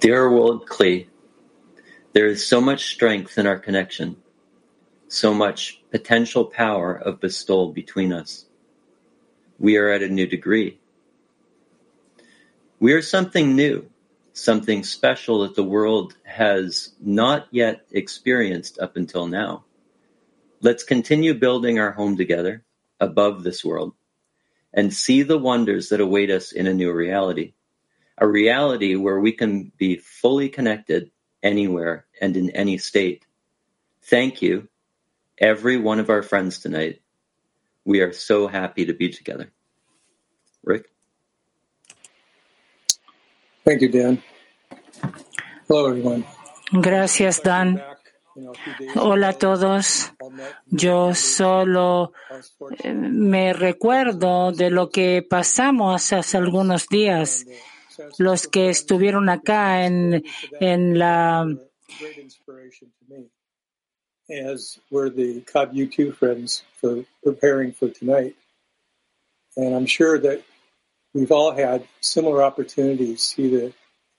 Dear World Klee, there is so much strength in our connection, so much potential power of bestowal between us. We are at a new degree. We are something new, something special that the world has not yet experienced up until now. Let's continue building our home together above this world and see the wonders that await us in a new reality. A reality where we can be fully connected anywhere and in any state. Thank you, every one of our friends tonight. We are so happy to be together. Rick? Thank you, Dan. Hello, everyone. Gracias, Dan. Hola a todos. Yo solo eh, me recuerdo de lo que pasamos hace algunos días. Los que estuvieron acá en, en la as were the COB U2 friends for preparing for tonight. And I'm sure that we've all had similar opportunities to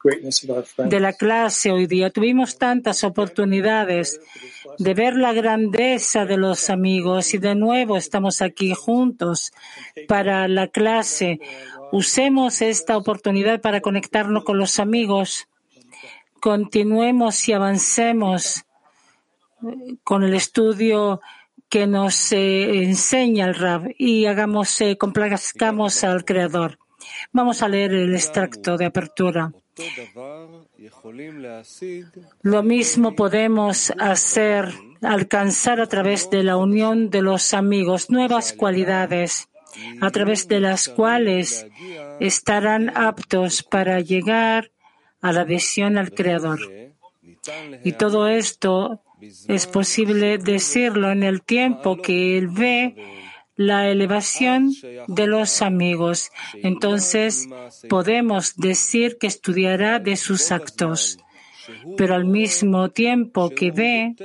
de la clase hoy día. Tuvimos tantas oportunidades de ver la grandeza de los amigos y de nuevo estamos aquí juntos para la clase. Usemos esta oportunidad para conectarnos con los amigos. Continuemos y avancemos eh, con el estudio que nos eh, enseña el Rab y hagamos, eh, complazcamos al Creador. Vamos a leer el extracto de apertura. Lo mismo podemos hacer, alcanzar a través de la unión de los amigos nuevas cualidades, a través de las cuales estarán aptos para llegar a la adhesión al Creador. Y todo esto es posible decirlo en el tiempo que Él ve la elevación de los amigos. Entonces podemos decir que estudiará de sus actos, pero al mismo tiempo que ve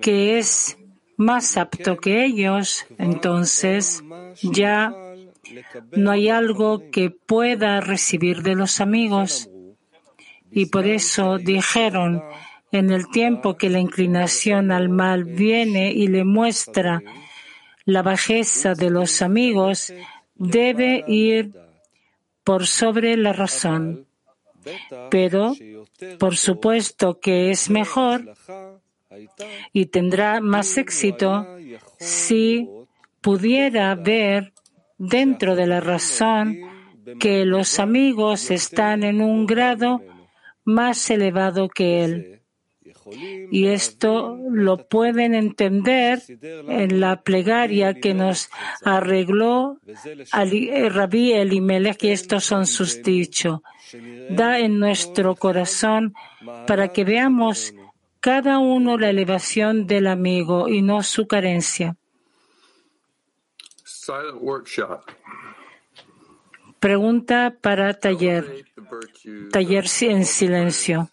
que es más apto que ellos, entonces ya no hay algo que pueda recibir de los amigos. Y por eso dijeron, en el tiempo que la inclinación al mal viene y le muestra la bajeza de los amigos, debe ir por sobre la razón. Pero, por supuesto que es mejor y tendrá más éxito si pudiera ver dentro de la razón que los amigos están en un grado más elevado que él. Y esto lo pueden entender en la plegaria que nos arregló Ali- Rabí Elimelech, y estos son sus dichos. Da en nuestro corazón para que veamos cada uno la elevación del amigo y no su carencia. Silent workshop. Pregunta para taller. Taller en silencio.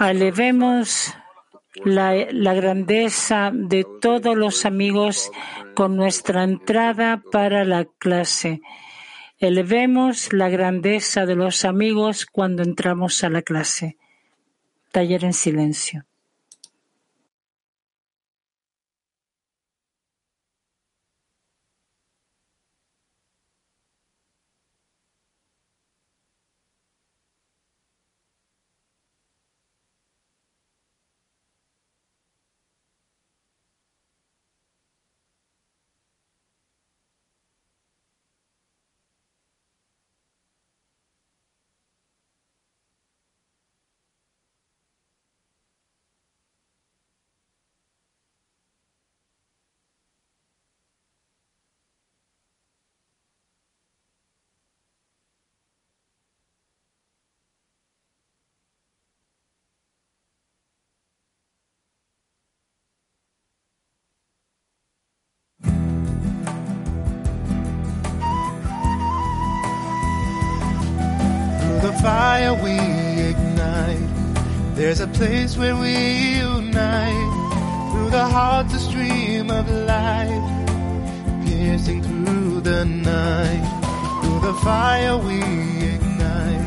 Elevemos la, la grandeza de todos los amigos con nuestra entrada para la clase. Elevemos la grandeza de los amigos cuando entramos a la clase. Taller en silencio. The fire we ignite. There's a place where we unite. Through the hearts, a stream of light, piercing through the night. Through the fire we ignite.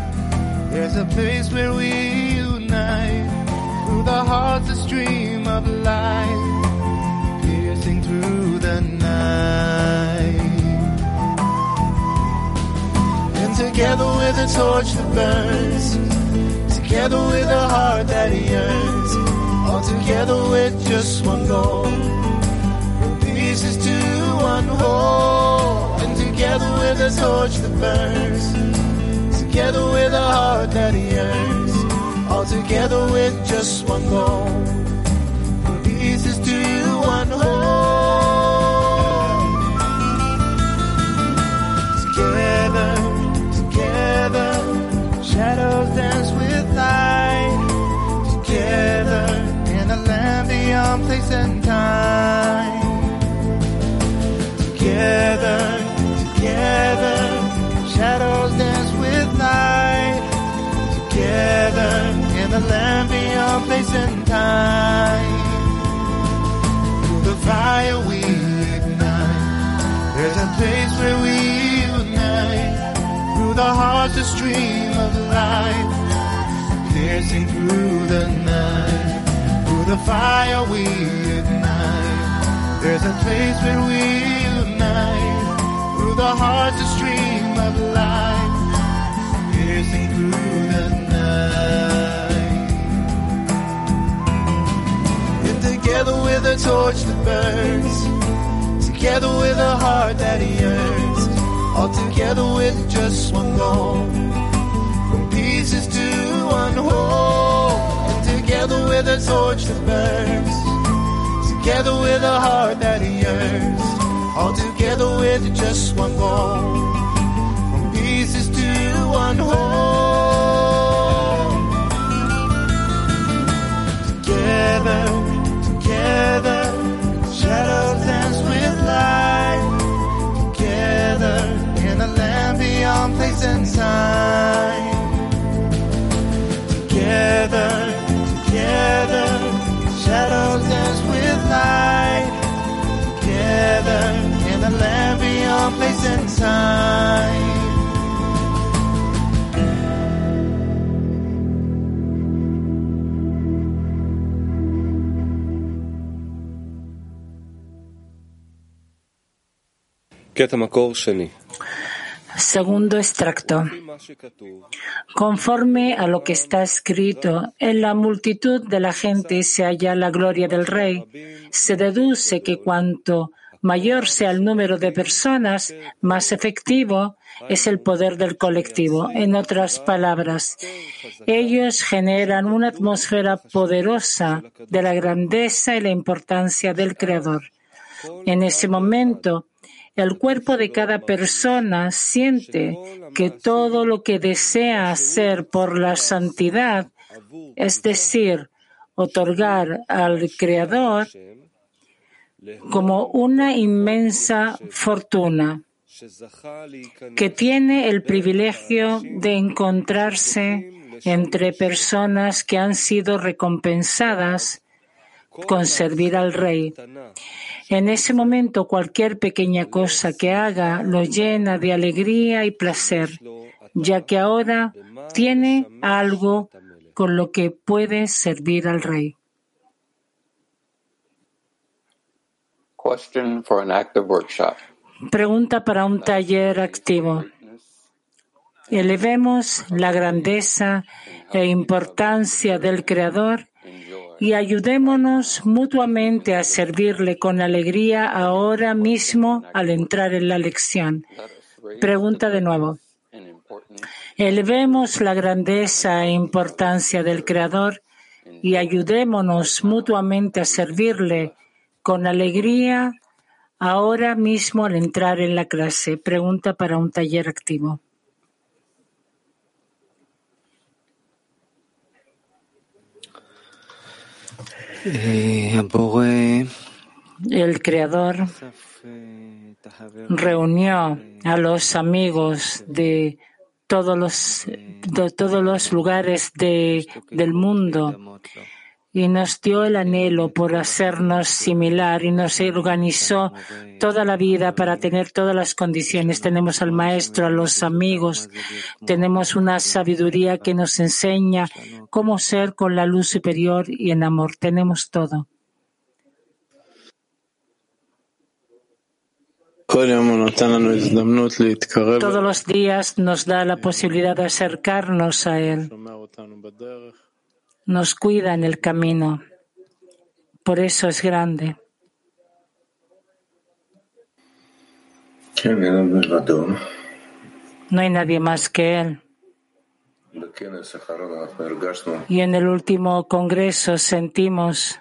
There's a place where we unite. Through the hearts a stream of light. Together with a torch that burns. Together with a heart that yearns. All together with just one goal. From pieces to one whole. And together with a torch that burns. Together with a heart that yearns. All together with just one goal. From pieces to one whole. Shadows dance with light. Together in a land beyond place and time. Together, together, shadows dance with light. Together in a land beyond place and time. Through the fire we ignite. There's a place where we the a stream of light. Piercing through the night. Through the fire we ignite. There's a place where we unite. Through the a stream of light. Piercing through the night. And together with a torch that burns. Together with a heart that yearns. All together with just one goal. From pieces to one whole. And together with a torch that burns. Together with a heart that yearns. All together with just one goal. From pieces to one whole. Together, together, shadows Segundo extracto. Conforme a lo que está escrito, en la multitud de la gente se halla la gloria del rey. Se deduce que cuanto mayor sea el número de personas, más efectivo es el poder del colectivo. En otras palabras, ellos generan una atmósfera poderosa de la grandeza y la importancia del Creador. En ese momento, el cuerpo de cada persona siente que todo lo que desea hacer por la santidad, es decir, otorgar al Creador como una inmensa fortuna, que tiene el privilegio de encontrarse entre personas que han sido recompensadas con servir al Rey. En ese momento cualquier pequeña cosa que haga lo llena de alegría y placer, ya que ahora tiene algo con lo que puede servir al Rey. Question for an active workshop. Pregunta para un taller activo. Elevemos la grandeza e importancia del Creador y ayudémonos mutuamente a servirle con alegría ahora mismo al entrar en la lección. Pregunta de nuevo. Elevemos la grandeza e importancia del Creador y ayudémonos mutuamente a servirle con alegría ahora mismo al entrar en la clase. Pregunta para un taller activo. El Creador reunió a los amigos de todos los, de todos los lugares de, del mundo y nos dio el anhelo por hacernos similar y nos organizó toda la vida para tener todas las condiciones. Tenemos al maestro, a los amigos, tenemos una sabiduría que nos enseña cómo ser con la luz superior y en amor. Tenemos todo. Todos los días nos da la posibilidad de acercarnos a Él nos cuida en el camino. Por eso es grande. No hay nadie más que Él. Y en el último congreso sentimos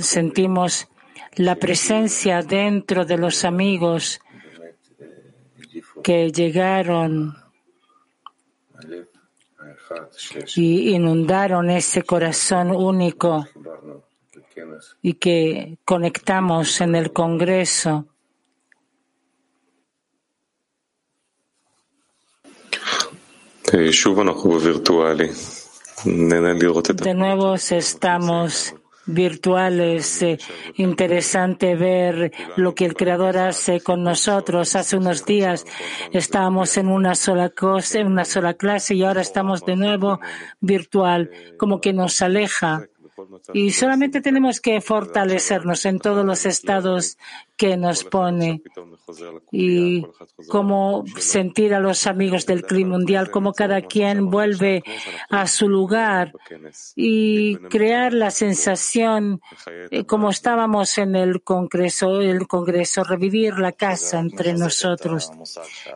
sentimos la presencia dentro de los amigos que llegaron y inundaron ese corazón único y que conectamos en el Congreso. De nuevo estamos virtuales. Eh, interesante ver lo que el Creador hace con nosotros. Hace unos días estábamos en una sola cosa, en una sola clase y ahora estamos de nuevo virtual, como que nos aleja. Y solamente tenemos que fortalecernos en todos los estados que nos pone y cómo sentir a los amigos del clima mundial, cómo cada quien vuelve a su lugar y crear la sensación eh, como estábamos en el Congreso, el Congreso, revivir la casa entre nosotros.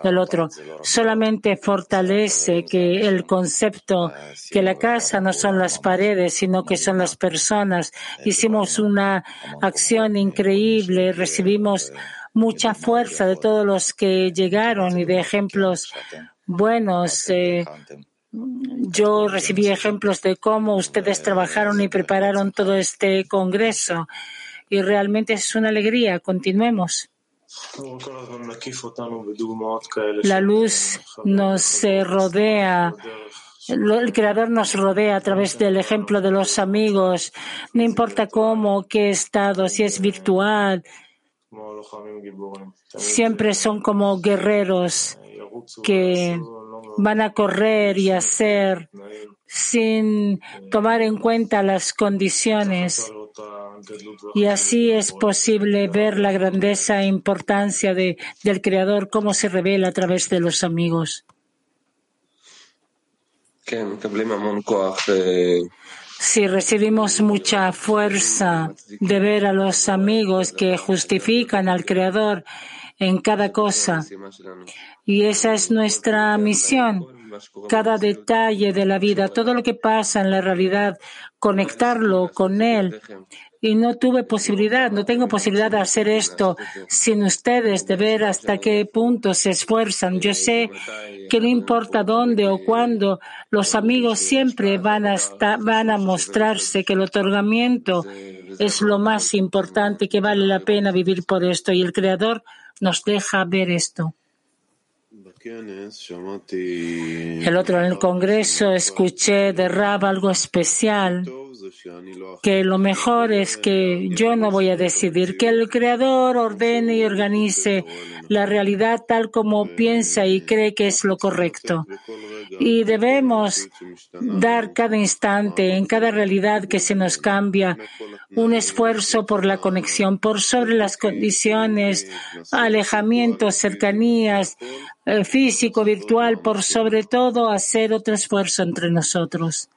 El otro solamente fortalece que el concepto que la casa no son las paredes, sino que son las personas. Hicimos una acción increíble, recibimos Vimos mucha fuerza de todos los que llegaron y de ejemplos buenos. Eh, yo recibí ejemplos de cómo ustedes trabajaron y prepararon todo este congreso y realmente es una alegría. Continuemos. La luz nos rodea el Creador nos rodea a través del ejemplo de los amigos, no importa cómo, qué estado, si es virtual, Siempre son como guerreros que van a correr y hacer sin tomar en cuenta las condiciones. Y así es posible ver la grandeza e importancia de, del Creador, cómo se revela a través de los amigos. Si recibimos mucha fuerza de ver a los amigos que justifican al Creador en cada cosa, y esa es nuestra misión, cada detalle de la vida, todo lo que pasa en la realidad, conectarlo con Él y no tuve posibilidad, no tengo posibilidad de hacer esto sin ustedes, de ver hasta qué punto se esfuerzan. Yo sé que no importa dónde o cuándo, los amigos siempre van a, van a mostrarse que el otorgamiento es lo más importante, que vale la pena vivir por esto y el Creador nos deja ver esto. El otro en el Congreso escuché de Rab algo especial que lo mejor es que yo no voy a decidir, que el Creador ordene y organice la realidad tal como piensa y cree que es lo correcto. Y debemos dar cada instante, en cada realidad que se nos cambia, un esfuerzo por la conexión, por sobre las condiciones, alejamientos, cercanías, eh, físico, virtual, por sobre todo hacer otro esfuerzo entre nosotros.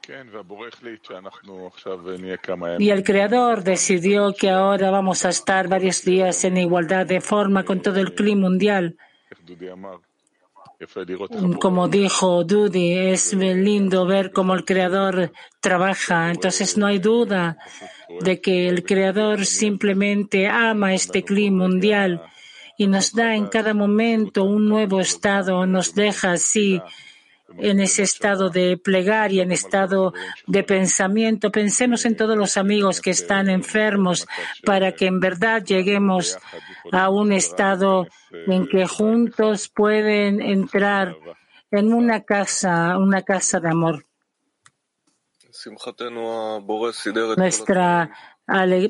Y el Creador decidió que ahora vamos a estar varios días en igualdad de forma con todo el clima mundial. Como dijo Dudi, es lindo ver cómo el Creador trabaja. Entonces no hay duda de que el Creador simplemente ama este clima mundial y nos da en cada momento un nuevo estado, nos deja así en ese estado de plegaria, en estado de pensamiento. Pensemos en todos los amigos que están enfermos para que en verdad lleguemos a un estado en que juntos pueden entrar en una casa, una casa de amor. Nuestra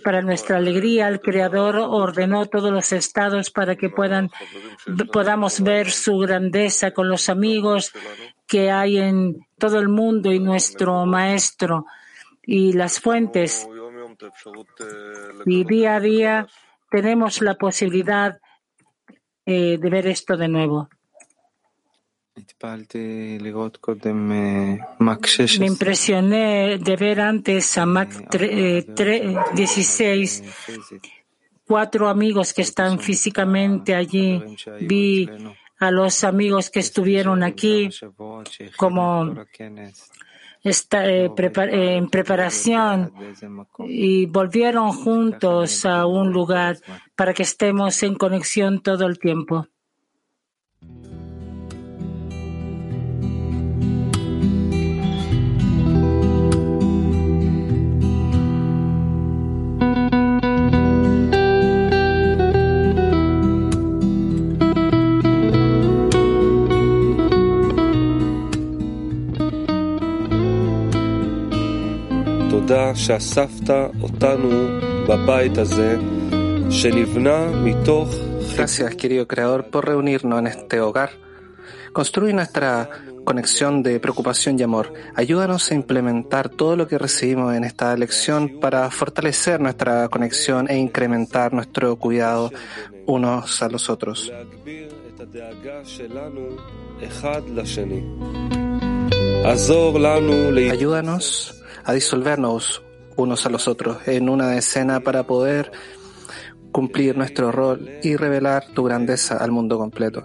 para nuestra alegría, el Creador ordenó todos los estados para que puedan, podamos ver su grandeza con los amigos que hay en todo el mundo y nuestro Maestro y las fuentes. Y día a día tenemos la posibilidad eh, de ver esto de nuevo. Me impresioné de ver antes a Mac 16, cuatro amigos que están físicamente allí. Vi a los amigos que estuvieron aquí como está, eh, en preparación y volvieron juntos a un lugar para que estemos en conexión todo el tiempo. Gracias, querido Creador, por reunirnos en este hogar. Construye nuestra conexión de preocupación y amor. Ayúdanos a implementar todo lo que recibimos en esta lección para fortalecer nuestra conexión e incrementar nuestro cuidado unos a los otros. Ayúdanos a disolvernos unos a los otros en una escena para poder cumplir nuestro rol y revelar tu grandeza al mundo completo.